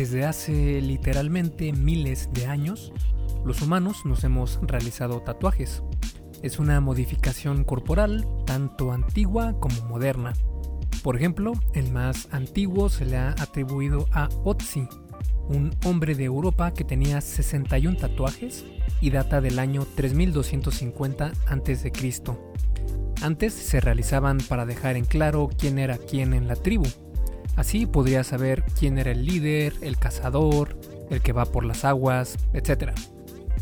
Desde hace literalmente miles de años, los humanos nos hemos realizado tatuajes. Es una modificación corporal tanto antigua como moderna. Por ejemplo, el más antiguo se le ha atribuido a Otzi, un hombre de Europa que tenía 61 tatuajes y data del año 3250 a.C. Antes se realizaban para dejar en claro quién era quién en la tribu. Así podría saber quién era el líder, el cazador, el que va por las aguas, etc.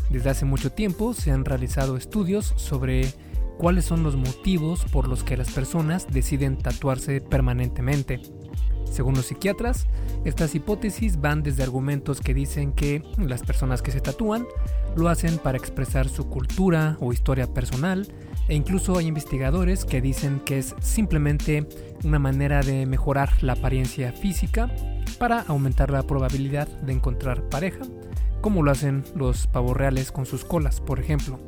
Desde hace mucho tiempo se han realizado estudios sobre cuáles son los motivos por los que las personas deciden tatuarse permanentemente. Según los psiquiatras, estas hipótesis van desde argumentos que dicen que las personas que se tatúan lo hacen para expresar su cultura o historia personal, e incluso hay investigadores que dicen que es simplemente una manera de mejorar la apariencia física para aumentar la probabilidad de encontrar pareja, como lo hacen los pavos reales con sus colas, por ejemplo.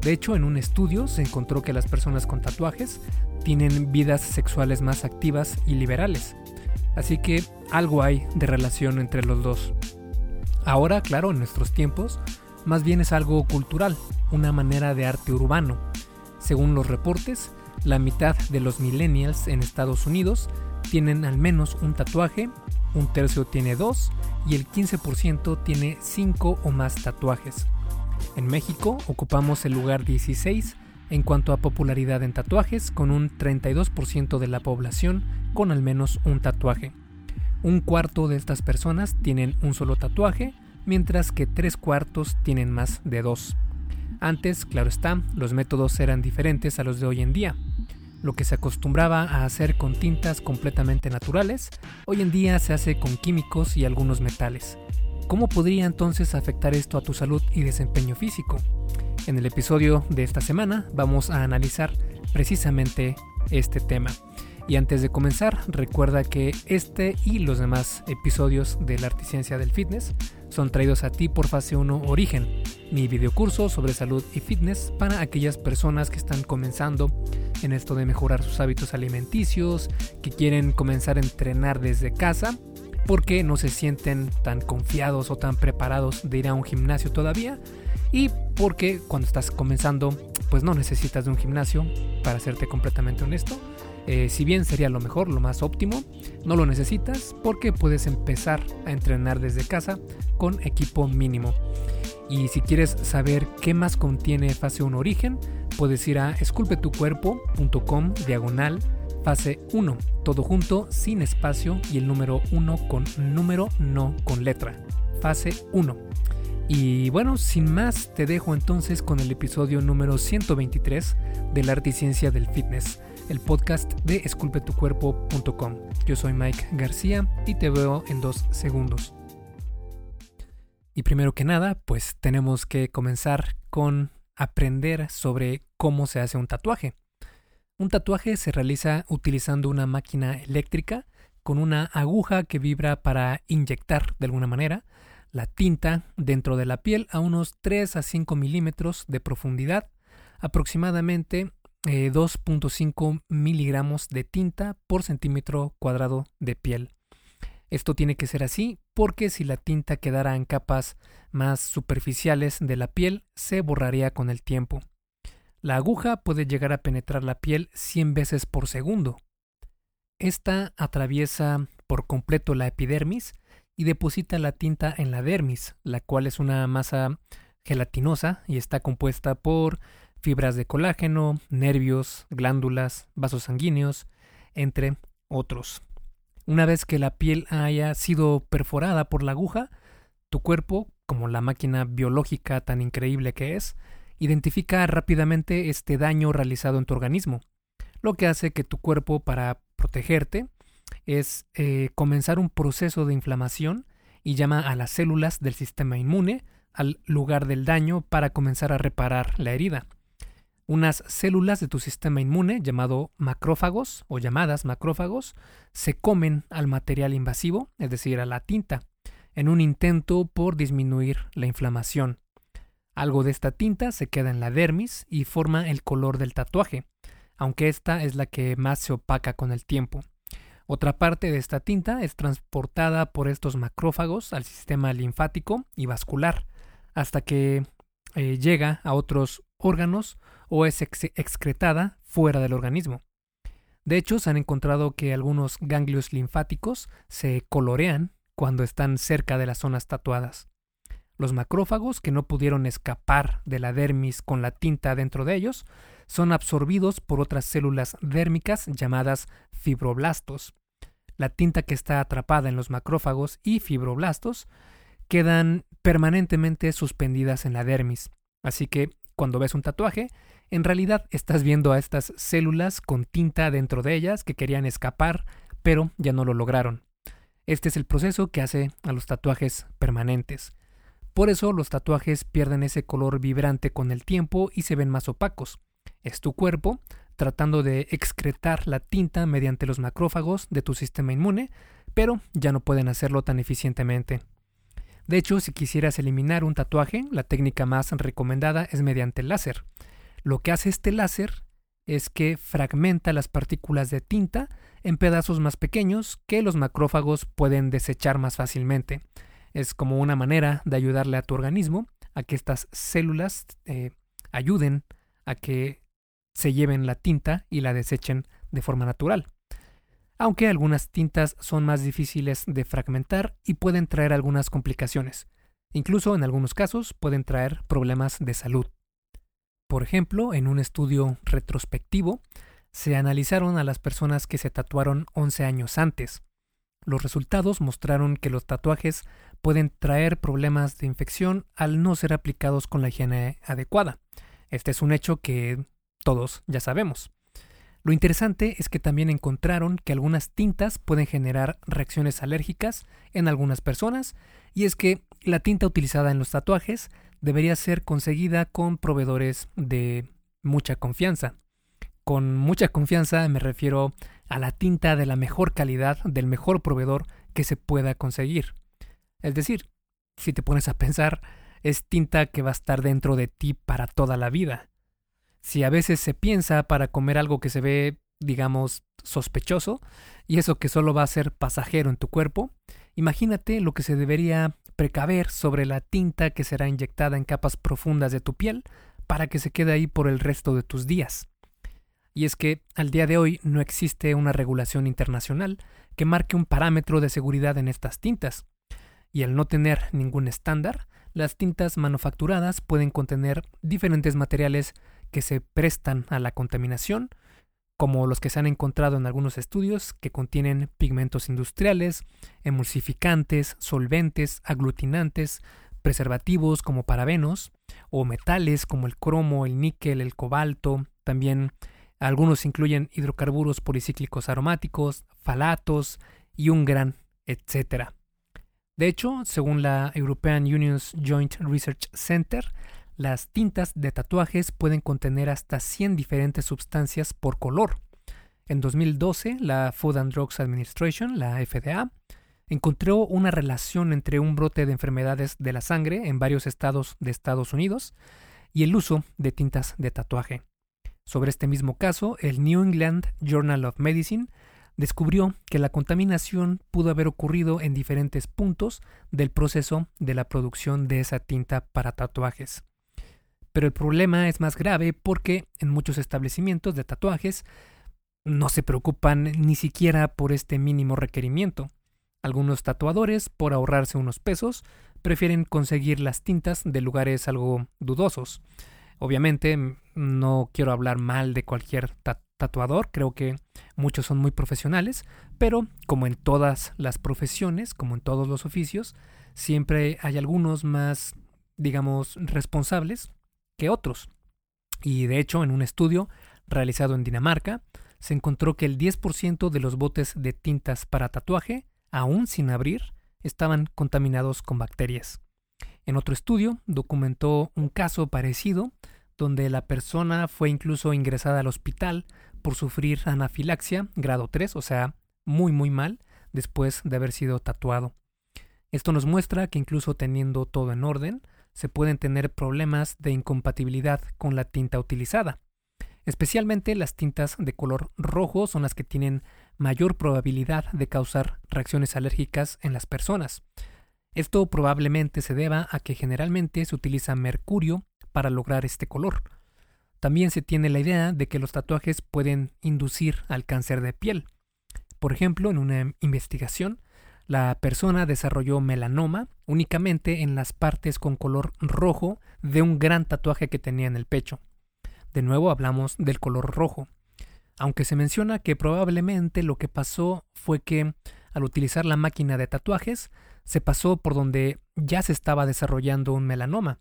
De hecho, en un estudio se encontró que las personas con tatuajes tienen vidas sexuales más activas y liberales. Así que algo hay de relación entre los dos. Ahora, claro, en nuestros tiempos, más bien es algo cultural, una manera de arte urbano. Según los reportes, la mitad de los millennials en Estados Unidos tienen al menos un tatuaje, un tercio tiene dos y el 15% tiene cinco o más tatuajes. En México ocupamos el lugar 16 en cuanto a popularidad en tatuajes, con un 32% de la población con al menos un tatuaje. Un cuarto de estas personas tienen un solo tatuaje, mientras que tres cuartos tienen más de dos. Antes, claro está, los métodos eran diferentes a los de hoy en día. Lo que se acostumbraba a hacer con tintas completamente naturales, hoy en día se hace con químicos y algunos metales. ¿Cómo podría entonces afectar esto a tu salud y desempeño físico? En el episodio de esta semana vamos a analizar precisamente este tema. Y antes de comenzar, recuerda que este y los demás episodios de la Articiencia del Fitness son traídos a ti por Fase 1 Origen, mi videocurso sobre salud y fitness para aquellas personas que están comenzando en esto de mejorar sus hábitos alimenticios, que quieren comenzar a entrenar desde casa porque no se sienten tan confiados o tan preparados de ir a un gimnasio todavía y porque cuando estás comenzando pues no necesitas de un gimnasio para serte completamente honesto. Eh, si bien sería lo mejor, lo más óptimo, no lo necesitas porque puedes empezar a entrenar desde casa con equipo mínimo. Y si quieres saber qué más contiene Fase 1 Origen, puedes ir a esculpetucuerpo.com diagonal Fase 1, todo junto, sin espacio y el número 1 con número, no con letra. Fase 1. Y bueno, sin más, te dejo entonces con el episodio número 123 de la arte y ciencia del fitness, el podcast de esculpetucuerpo.com. Yo soy Mike García y te veo en dos segundos. Y primero que nada, pues tenemos que comenzar con aprender sobre cómo se hace un tatuaje. Un tatuaje se realiza utilizando una máquina eléctrica con una aguja que vibra para inyectar de alguna manera la tinta dentro de la piel a unos 3 a 5 milímetros de profundidad, aproximadamente 2.5 eh, miligramos de tinta por centímetro cuadrado de piel. Esto tiene que ser así porque si la tinta quedara en capas más superficiales de la piel se borraría con el tiempo. La aguja puede llegar a penetrar la piel 100 veces por segundo. Esta atraviesa por completo la epidermis y deposita la tinta en la dermis, la cual es una masa gelatinosa y está compuesta por fibras de colágeno, nervios, glándulas, vasos sanguíneos, entre otros. Una vez que la piel haya sido perforada por la aguja, tu cuerpo, como la máquina biológica tan increíble que es, identifica rápidamente este daño realizado en tu organismo, lo que hace que tu cuerpo para protegerte es eh, comenzar un proceso de inflamación y llama a las células del sistema inmune al lugar del daño para comenzar a reparar la herida. Unas células de tu sistema inmune, llamado macrófagos o llamadas macrófagos, se comen al material invasivo, es decir, a la tinta, en un intento por disminuir la inflamación. Algo de esta tinta se queda en la dermis y forma el color del tatuaje, aunque esta es la que más se opaca con el tiempo. Otra parte de esta tinta es transportada por estos macrófagos al sistema linfático y vascular hasta que eh, llega a otros órganos o es excretada fuera del organismo. De hecho, se han encontrado que algunos ganglios linfáticos se colorean cuando están cerca de las zonas tatuadas. Los macrófagos, que no pudieron escapar de la dermis con la tinta dentro de ellos, son absorbidos por otras células dérmicas llamadas fibroblastos. La tinta que está atrapada en los macrófagos y fibroblastos quedan permanentemente suspendidas en la dermis. Así que cuando ves un tatuaje, en realidad estás viendo a estas células con tinta dentro de ellas que querían escapar, pero ya no lo lograron. Este es el proceso que hace a los tatuajes permanentes. Por eso los tatuajes pierden ese color vibrante con el tiempo y se ven más opacos. Es tu cuerpo tratando de excretar la tinta mediante los macrófagos de tu sistema inmune, pero ya no pueden hacerlo tan eficientemente. De hecho, si quisieras eliminar un tatuaje, la técnica más recomendada es mediante láser. Lo que hace este láser es que fragmenta las partículas de tinta en pedazos más pequeños que los macrófagos pueden desechar más fácilmente. Es como una manera de ayudarle a tu organismo a que estas células eh, ayuden a que se lleven la tinta y la desechen de forma natural aunque algunas tintas son más difíciles de fragmentar y pueden traer algunas complicaciones. Incluso en algunos casos pueden traer problemas de salud. Por ejemplo, en un estudio retrospectivo, se analizaron a las personas que se tatuaron 11 años antes. Los resultados mostraron que los tatuajes pueden traer problemas de infección al no ser aplicados con la higiene adecuada. Este es un hecho que todos ya sabemos. Lo interesante es que también encontraron que algunas tintas pueden generar reacciones alérgicas en algunas personas, y es que la tinta utilizada en los tatuajes debería ser conseguida con proveedores de mucha confianza. Con mucha confianza me refiero a la tinta de la mejor calidad del mejor proveedor que se pueda conseguir. Es decir, si te pones a pensar, es tinta que va a estar dentro de ti para toda la vida. Si a veces se piensa para comer algo que se ve, digamos, sospechoso, y eso que solo va a ser pasajero en tu cuerpo, imagínate lo que se debería precaver sobre la tinta que será inyectada en capas profundas de tu piel para que se quede ahí por el resto de tus días. Y es que al día de hoy no existe una regulación internacional que marque un parámetro de seguridad en estas tintas. Y al no tener ningún estándar, las tintas manufacturadas pueden contener diferentes materiales que se prestan a la contaminación, como los que se han encontrado en algunos estudios que contienen pigmentos industriales, emulsificantes, solventes, aglutinantes, preservativos como parabenos, o metales como el cromo, el níquel, el cobalto, también algunos incluyen hidrocarburos policíclicos aromáticos, falatos y un gran etcétera. De hecho, según la European Union's Joint Research Center, las tintas de tatuajes pueden contener hasta 100 diferentes sustancias por color. En 2012, la Food and Drugs Administration, la FDA, encontró una relación entre un brote de enfermedades de la sangre en varios estados de Estados Unidos y el uso de tintas de tatuaje. Sobre este mismo caso, el New England Journal of Medicine descubrió que la contaminación pudo haber ocurrido en diferentes puntos del proceso de la producción de esa tinta para tatuajes. Pero el problema es más grave porque en muchos establecimientos de tatuajes no se preocupan ni siquiera por este mínimo requerimiento. Algunos tatuadores, por ahorrarse unos pesos, prefieren conseguir las tintas de lugares algo dudosos. Obviamente no quiero hablar mal de cualquier tatuador, creo que muchos son muy profesionales, pero como en todas las profesiones, como en todos los oficios, siempre hay algunos más, digamos, responsables que otros. Y de hecho, en un estudio realizado en Dinamarca, se encontró que el 10% de los botes de tintas para tatuaje, aún sin abrir, estaban contaminados con bacterias. En otro estudio documentó un caso parecido donde la persona fue incluso ingresada al hospital por sufrir anafilaxia grado 3, o sea, muy muy mal, después de haber sido tatuado. Esto nos muestra que incluso teniendo todo en orden, se pueden tener problemas de incompatibilidad con la tinta utilizada. Especialmente las tintas de color rojo son las que tienen mayor probabilidad de causar reacciones alérgicas en las personas. Esto probablemente se deba a que generalmente se utiliza mercurio para lograr este color. También se tiene la idea de que los tatuajes pueden inducir al cáncer de piel. Por ejemplo, en una investigación, la persona desarrolló melanoma únicamente en las partes con color rojo de un gran tatuaje que tenía en el pecho. De nuevo hablamos del color rojo. Aunque se menciona que probablemente lo que pasó fue que al utilizar la máquina de tatuajes se pasó por donde ya se estaba desarrollando un melanoma,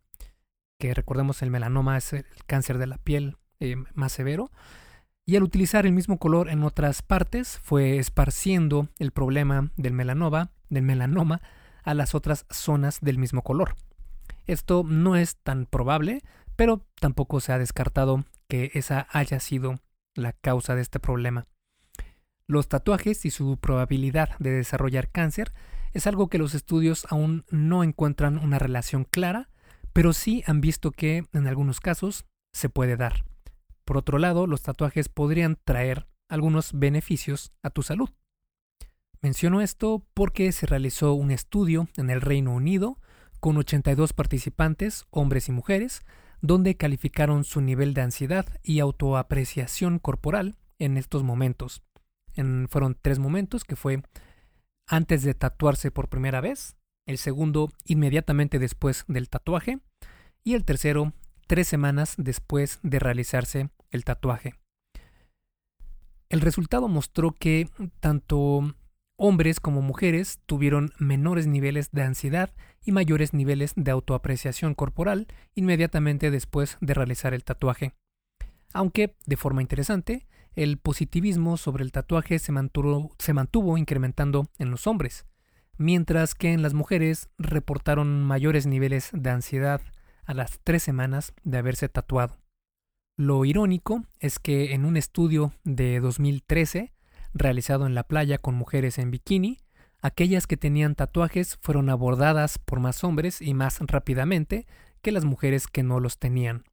que recordemos el melanoma es el cáncer de la piel eh, más severo, y al utilizar el mismo color en otras partes fue esparciendo el problema del melanoma, del melanoma a las otras zonas del mismo color. Esto no es tan probable, pero tampoco se ha descartado que esa haya sido la causa de este problema. Los tatuajes y su probabilidad de desarrollar cáncer es algo que los estudios aún no encuentran una relación clara, pero sí han visto que en algunos casos se puede dar. Por otro lado, los tatuajes podrían traer algunos beneficios a tu salud. Menciono esto porque se realizó un estudio en el Reino Unido con 82 participantes, hombres y mujeres, donde calificaron su nivel de ansiedad y autoapreciación corporal en estos momentos. fueron tres momentos, que fue antes de tatuarse por primera vez, el segundo inmediatamente después del tatuaje y el tercero tres semanas después de realizarse el tatuaje. El resultado mostró que tanto hombres como mujeres tuvieron menores niveles de ansiedad y mayores niveles de autoapreciación corporal inmediatamente después de realizar el tatuaje. Aunque, de forma interesante, el positivismo sobre el tatuaje se mantuvo, incrementando en los hombres, mientras que en las mujeres reportaron mayores niveles de ansiedad a las tres semanas de haberse tatuado. Lo irónico es que en un estudio de 2013, realizado en la playa con mujeres en bikini, aquellas que tenían tatuajes fueron abordadas por más hombres y más rápidamente que las mujeres que no los tenían.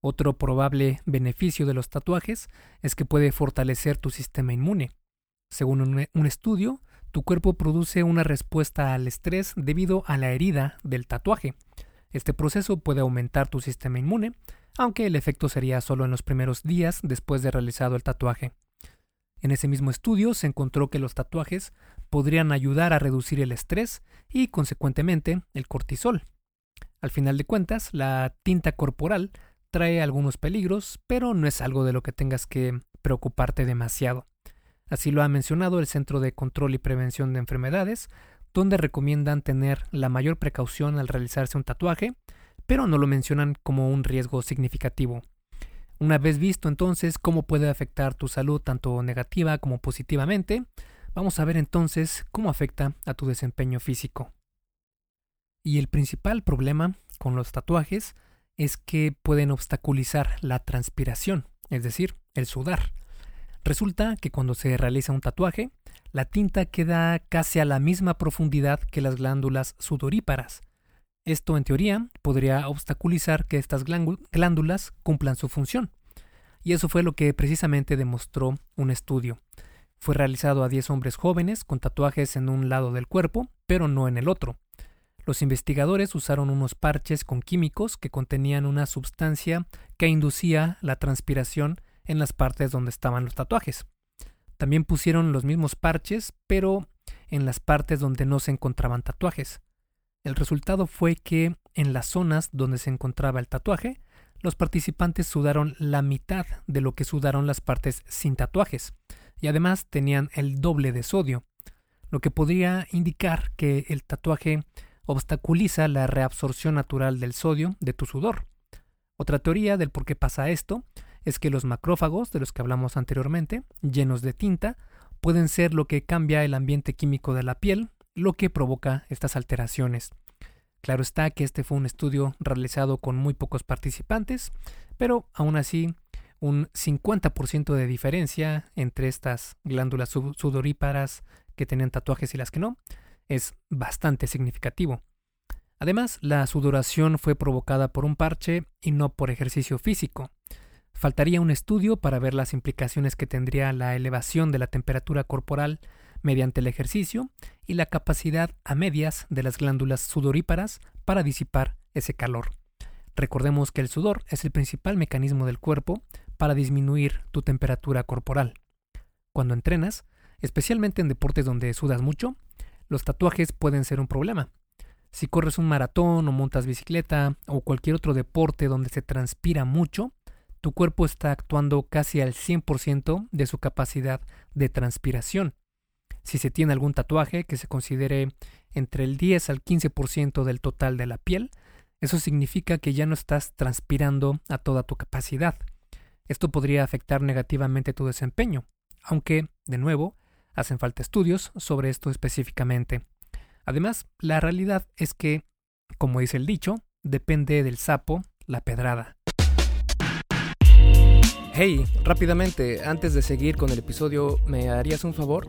Otro probable beneficio de los tatuajes es que puede fortalecer tu sistema inmune. Según un, estudio, tu cuerpo produce una respuesta al estrés debido a la herida del tatuaje. Este proceso puede aumentar tu sistema inmune, aunque el efecto sería solo en los primeros días después de realizado el tatuaje. En ese mismo estudio se encontró que los tatuajes podrían ayudar a reducir el estrés y, consecuentemente, el cortisol. Al final de cuentas, la tinta corporal trae algunos peligros, pero no es algo de lo que tengas que preocuparte demasiado. Así lo ha mencionado el Centro de Control y Prevención de Enfermedades, donde recomiendan tener la mayor precaución al realizarse un tatuaje, pero no lo mencionan como un riesgo significativo. Una vez visto entonces cómo puede afectar tu salud tanto negativa como positivamente, vamos a ver entonces cómo afecta a tu desempeño físico. Y el principal problema con los tatuajes es que pueden obstaculizar la transpiración, es decir, el sudar. Resulta que cuando se realiza un tatuaje, la tinta queda casi a la misma profundidad que las glándulas sudoríparas, esto, en teoría, podría obstaculizar que estas glándulas cumplan su función. Y eso fue lo que precisamente demostró un estudio. Fue realizado a 10 hombres jóvenes con tatuajes en un lado del cuerpo, pero no en el otro. Los investigadores usaron unos parches con químicos que contenían una sustancia que inducía la transpiración en las partes donde estaban los tatuajes. También pusieron los mismos parches, pero en las partes donde no se encontraban tatuajes. El resultado fue que en las zonas donde se encontraba el tatuaje, los participantes sudaron la mitad de lo que sudaron las partes sin tatuajes, y además tenían el doble de sodio, lo que podría indicar que el tatuaje obstaculiza la reabsorción natural del sodio de tu sudor. Otra teoría del por qué pasa esto es que los macrófagos, de los que hablamos anteriormente, llenos de tinta, pueden ser lo que cambia el ambiente químico de la piel lo que provoca estas alteraciones. Claro está que este fue un estudio realizado con muy pocos participantes, pero aún así un 50% de diferencia entre estas glándulas sudoríparas que tenían tatuajes y las que no es bastante significativo. Además, la sudoración fue provocada por un parche y no por ejercicio físico. faltaría un estudio para ver las implicaciones que tendría la elevación de la temperatura corporal mediante el ejercicio y la capacidad a medias de las glándulas sudoríparas para disipar ese calor. Recordemos que el sudor es el principal mecanismo del cuerpo para disminuir tu temperatura corporal. Cuando entrenas, especialmente en deportes donde sudas mucho, los tatuajes pueden ser un problema. Si corres un maratón o montas bicicleta o cualquier otro deporte donde se transpira mucho, tu cuerpo está actuando casi al 100% de su capacidad de transpiración. Si se tiene algún tatuaje que se considere entre el 10 al 15% del total de la piel, eso significa que ya no estás transpirando a toda tu capacidad. Esto podría afectar negativamente tu desempeño, aunque, de nuevo, hacen falta estudios sobre esto específicamente. Además, la realidad es que, como dice el dicho, depende del sapo la pedrada. Hey, rápidamente, antes de seguir con el episodio, ¿me harías un favor?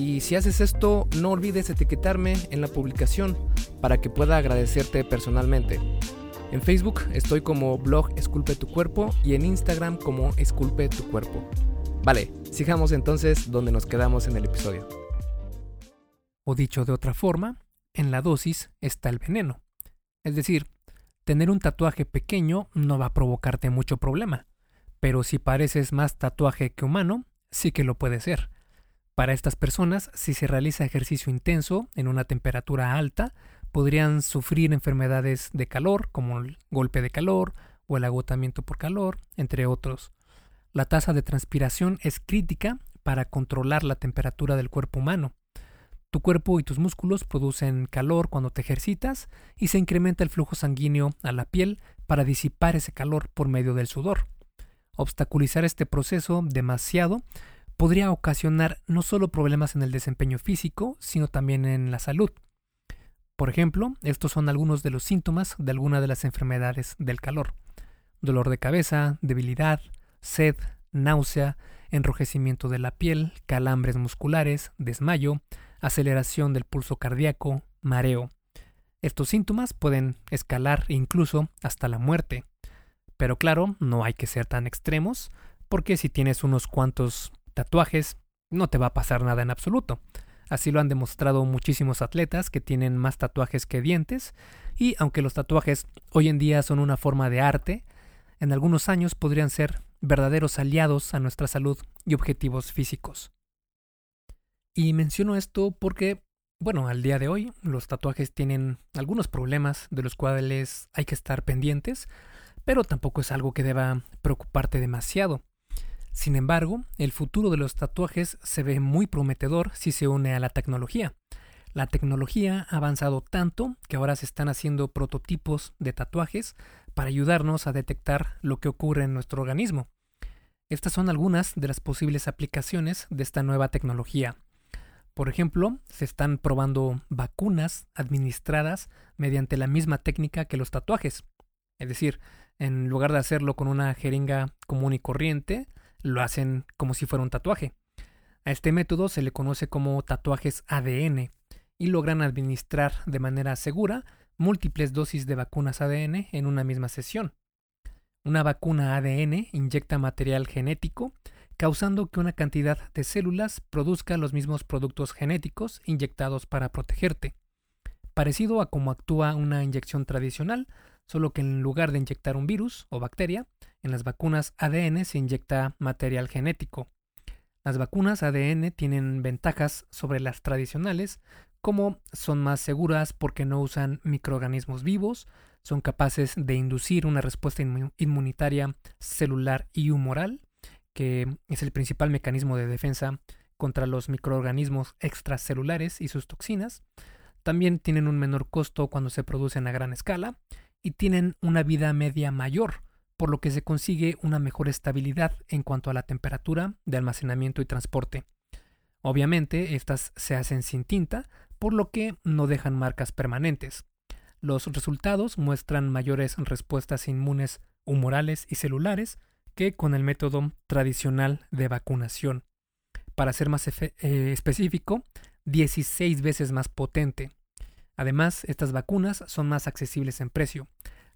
Y si haces esto, no olvides etiquetarme en la publicación para que pueda agradecerte personalmente. En Facebook estoy como blog Esculpe tu cuerpo y en Instagram como Esculpe tu cuerpo. Vale, sigamos entonces donde nos quedamos en el episodio. O dicho de otra forma, en la dosis está el veneno. Es decir, tener un tatuaje pequeño no va a provocarte mucho problema, pero si pareces más tatuaje que humano, sí que lo puede ser. Para estas personas, si se realiza ejercicio intenso en una temperatura alta, podrían sufrir enfermedades de calor como el golpe de calor o el agotamiento por calor, entre otros. La tasa de transpiración es crítica para controlar la temperatura del cuerpo humano. Tu cuerpo y tus músculos producen calor cuando te ejercitas y se incrementa el flujo sanguíneo a la piel para disipar ese calor por medio del sudor. Obstaculizar este proceso demasiado podría ocasionar no solo problemas en el desempeño físico, sino también en la salud. Por ejemplo, estos son algunos de los síntomas de alguna de las enfermedades del calor. Dolor de cabeza, debilidad, sed, náusea, enrojecimiento de la piel, calambres musculares, desmayo, aceleración del pulso cardíaco, mareo. Estos síntomas pueden escalar incluso hasta la muerte. Pero claro, no hay que ser tan extremos, porque si tienes unos cuantos tatuajes, no te va a pasar nada en absoluto. Así lo han demostrado muchísimos atletas que tienen más tatuajes que dientes, y aunque los tatuajes hoy en día son una forma de arte, en algunos años podrían ser verdaderos aliados a nuestra salud y objetivos físicos. Y menciono esto porque, bueno, al día de hoy los tatuajes tienen algunos problemas de los cuales hay que estar pendientes, pero tampoco es algo que deba preocuparte demasiado. Sin embargo, el futuro de los tatuajes se ve muy prometedor si se une a la tecnología. La tecnología ha avanzado tanto que ahora se están haciendo prototipos de tatuajes para ayudarnos a detectar lo que ocurre en nuestro organismo. Estas son algunas de las posibles aplicaciones de esta nueva tecnología. Por ejemplo, se están probando vacunas administradas mediante la misma técnica que los tatuajes. Es decir, en lugar de hacerlo con una jeringa común y corriente, lo hacen como si fuera un tatuaje. A este método se le conoce como tatuajes ADN y logran administrar de manera segura múltiples dosis de vacunas ADN en una misma sesión. Una vacuna ADN inyecta material genético, causando que una cantidad de células produzca los mismos productos genéticos inyectados para protegerte. Parecido a cómo actúa una inyección tradicional, solo que en lugar de inyectar un virus o bacteria, en las vacunas ADN se inyecta material genético. Las vacunas ADN tienen ventajas sobre las tradicionales, como son más seguras porque no usan microorganismos vivos, son capaces de inducir una respuesta inmunitaria celular y humoral, que es el principal mecanismo de defensa contra los microorganismos extracelulares y sus toxinas. También tienen un menor costo cuando se producen a gran escala y tienen una vida media mayor, por lo que se consigue una mejor estabilidad en cuanto a la temperatura de almacenamiento y transporte. Obviamente, estas se hacen sin tinta, por lo que no dejan marcas permanentes. Los resultados muestran mayores respuestas inmunes humorales y celulares que con el método tradicional de vacunación. Para ser más eh, específico, 16 veces más potente. Además, estas vacunas son más accesibles en precio.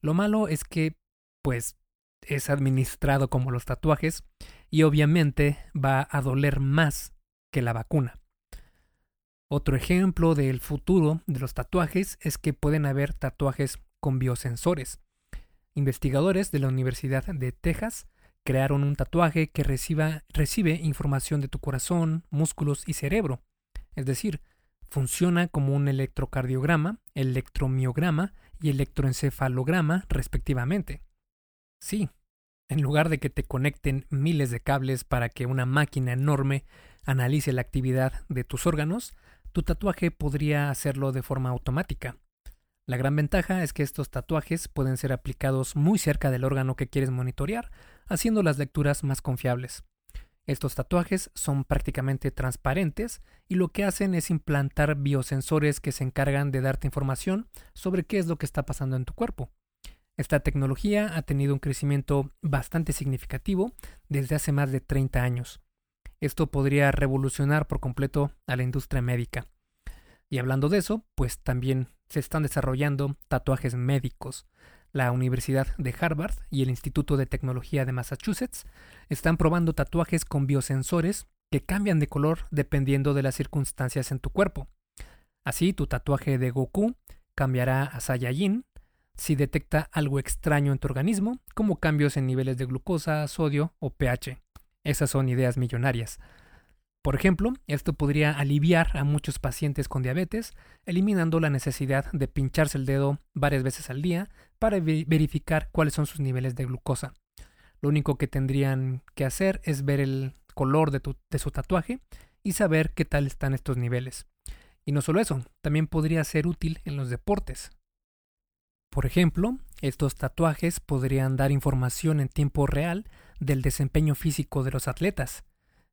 Lo malo es que, pues, es administrado como los tatuajes y obviamente va a doler más que la vacuna. Otro ejemplo del futuro de los tatuajes es que pueden haber tatuajes con biosensores. Investigadores de la Universidad de Texas crearon un tatuaje que recibe información de tu corazón, músculos y cerebro. Es decir, funciona como un electrocardiograma, electromiograma y electroencefalograma respectivamente. Sí, en lugar de que te conecten miles de cables para que una máquina enorme analice la actividad de tus órganos, tu tatuaje podría hacerlo de forma automática. La gran ventaja es que estos tatuajes pueden ser aplicados muy cerca del órgano que quieres monitorear, haciendo las lecturas más confiables. Estos tatuajes son prácticamente transparentes y lo que hacen es implantar biosensores que se encargan de darte información sobre qué es lo que está pasando en tu cuerpo. Esta tecnología ha tenido un crecimiento bastante significativo desde hace más de 30 años. Esto podría revolucionar por completo a la industria médica. Y hablando de eso, pues también se están desarrollando tatuajes médicos. La Universidad de Harvard y el Instituto de Tecnología de Massachusetts están probando tatuajes con biosensores que cambian de color dependiendo de las circunstancias en tu cuerpo. Así, tu tatuaje de Goku cambiará a Saiyajin si detecta algo extraño en tu organismo, como cambios en niveles de glucosa, sodio o pH. Esas son ideas millonarias. Por ejemplo, esto podría aliviar a muchos pacientes con diabetes, eliminando la necesidad de pincharse el dedo varias veces al día para verificar cuáles son sus niveles de glucosa. Lo único que tendrían que hacer es ver el color de, de su tatuaje y saber qué tal están estos niveles. Y no solo eso, también podría ser útil en los deportes. Por ejemplo, estos tatuajes podrían dar información en tiempo real del desempeño físico de los atletas.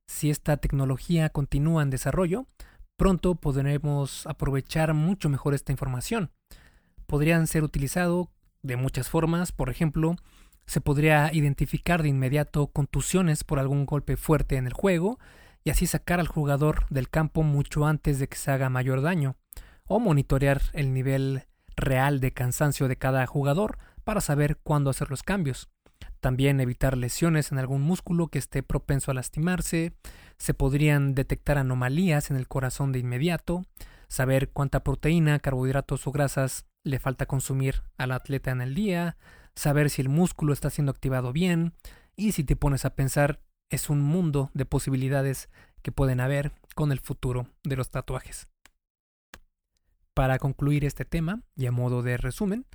Si esta tecnología continúa en desarrollo, pronto podremos aprovechar mucho mejor esta información. Podrían ser utilizados de muchas formas, por ejemplo, se podría identificar de inmediato contusiones por algún golpe fuerte en el juego y así sacar al jugador del campo mucho antes de que se haga mayor daño, o monitorear el nivel real de cansancio de cada jugador para saber cuándo hacer los cambios. También evitar lesiones en algún músculo que esté propenso a lastimarse. Se podrían detectar anomalías en el corazón de inmediato. Saber cuánta proteína, carbohidratos o grasas le falta consumir al atleta en el día. Saber si el músculo está siendo activado bien. Y si te pones a pensar, es un mundo de posibilidades que pueden haber con el futuro de los tatuajes. Para concluir este tema, y a modo de resumen,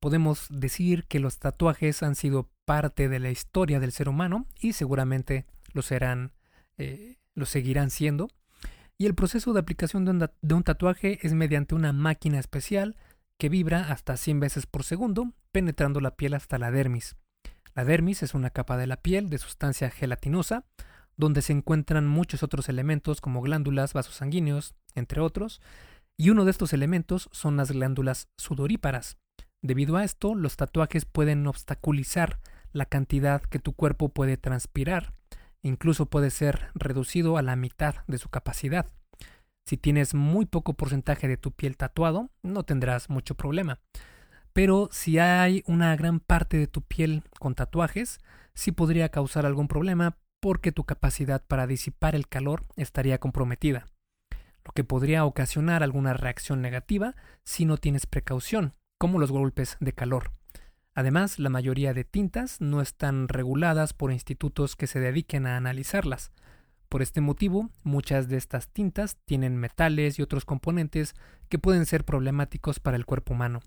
podemos decir que los tatuajes han sido parte de la historia del ser humano y seguramente lo serán, eh, lo seguirán siendo. Y el proceso de aplicación de un, de un tatuaje es mediante una máquina especial que vibra hasta 100 veces por segundo, penetrando la piel hasta la dermis. La dermis es una capa de la piel de sustancia gelatinosa, donde se encuentran muchos otros elementos como glándulas, vasos sanguíneos, entre otros, y uno de estos elementos son las glándulas sudoríparas. Debido a esto, los tatuajes pueden obstaculizar la cantidad que tu cuerpo puede transpirar, incluso puede ser reducido a la mitad de su capacidad. Si tienes muy poco porcentaje de tu piel tatuado, no tendrás mucho problema. Pero si hay una gran parte de tu piel con tatuajes, sí podría causar algún problema porque tu capacidad para disipar el calor estaría comprometida lo que podría ocasionar alguna reacción negativa si no tienes precaución, como los golpes de calor. Además, la mayoría de tintas no están reguladas por institutos que se dediquen a analizarlas. Por este motivo, muchas de estas tintas tienen metales y otros componentes que pueden ser problemáticos para el cuerpo humano.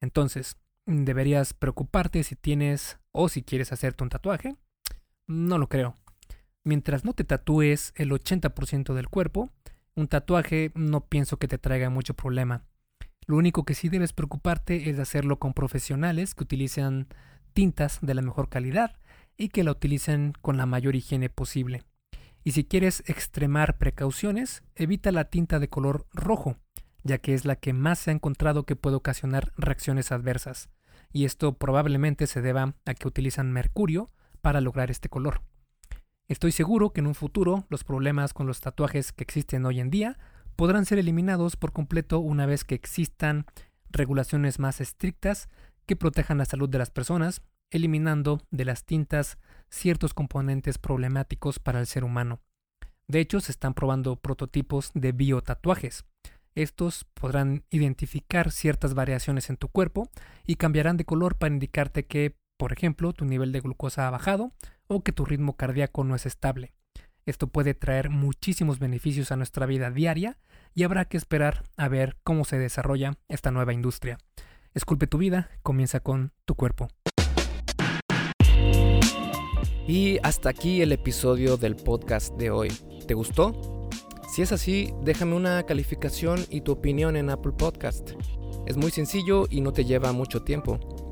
Entonces, ¿deberías preocuparte si tienes o si quieres hacerte un tatuaje? No lo creo. Mientras no te tatúes el 80% del cuerpo, un tatuaje no pienso que te traiga mucho problema. Lo único que sí debes preocuparte es hacerlo con profesionales que utilizan tintas de la mejor calidad y que la utilicen con la mayor higiene posible. Y si quieres extremar precauciones, evita la tinta de color rojo, ya que es la que más se ha encontrado que puede ocasionar reacciones adversas, y esto probablemente se deba a que utilizan mercurio para lograr este color. Estoy seguro que en un futuro los problemas con los tatuajes que existen hoy en día podrán ser eliminados por completo una vez que existan regulaciones más estrictas que protejan la salud de las personas, eliminando de las tintas ciertos componentes problemáticos para el ser humano. De hecho, se están probando prototipos de biotatuajes. Estos podrán identificar ciertas variaciones en tu cuerpo y cambiarán de color para indicarte que, por ejemplo, tu nivel de glucosa ha bajado o que tu ritmo cardíaco no es estable. Esto puede traer muchísimos beneficios a nuestra vida diaria y habrá que esperar a ver cómo se desarrolla esta nueva industria. Esculpe tu vida, comienza con tu cuerpo. Y hasta aquí el episodio del podcast de hoy. ¿Te gustó? Si es así, déjame una calificación y tu opinión en Apple Podcast. Es muy sencillo y no te lleva mucho tiempo.